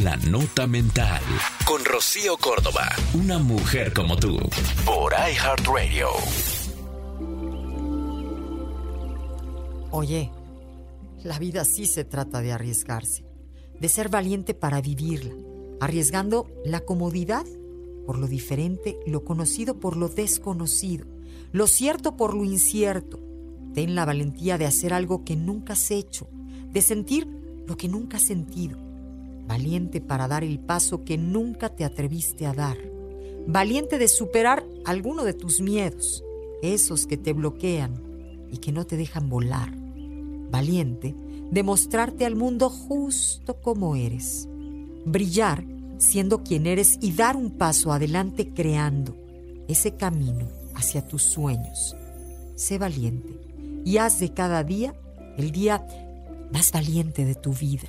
La Nota Mental. Con Rocío Córdoba. Una mujer como tú. Por iHeartRadio. Oye, la vida sí se trata de arriesgarse. De ser valiente para vivirla. Arriesgando la comodidad por lo diferente, lo conocido por lo desconocido, lo cierto por lo incierto. Ten la valentía de hacer algo que nunca has hecho, de sentir lo que nunca has sentido. Valiente para dar el paso que nunca te atreviste a dar. Valiente de superar alguno de tus miedos, esos que te bloquean y que no te dejan volar. Valiente de mostrarte al mundo justo como eres. Brillar siendo quien eres y dar un paso adelante creando ese camino hacia tus sueños. Sé valiente y haz de cada día el día más valiente de tu vida.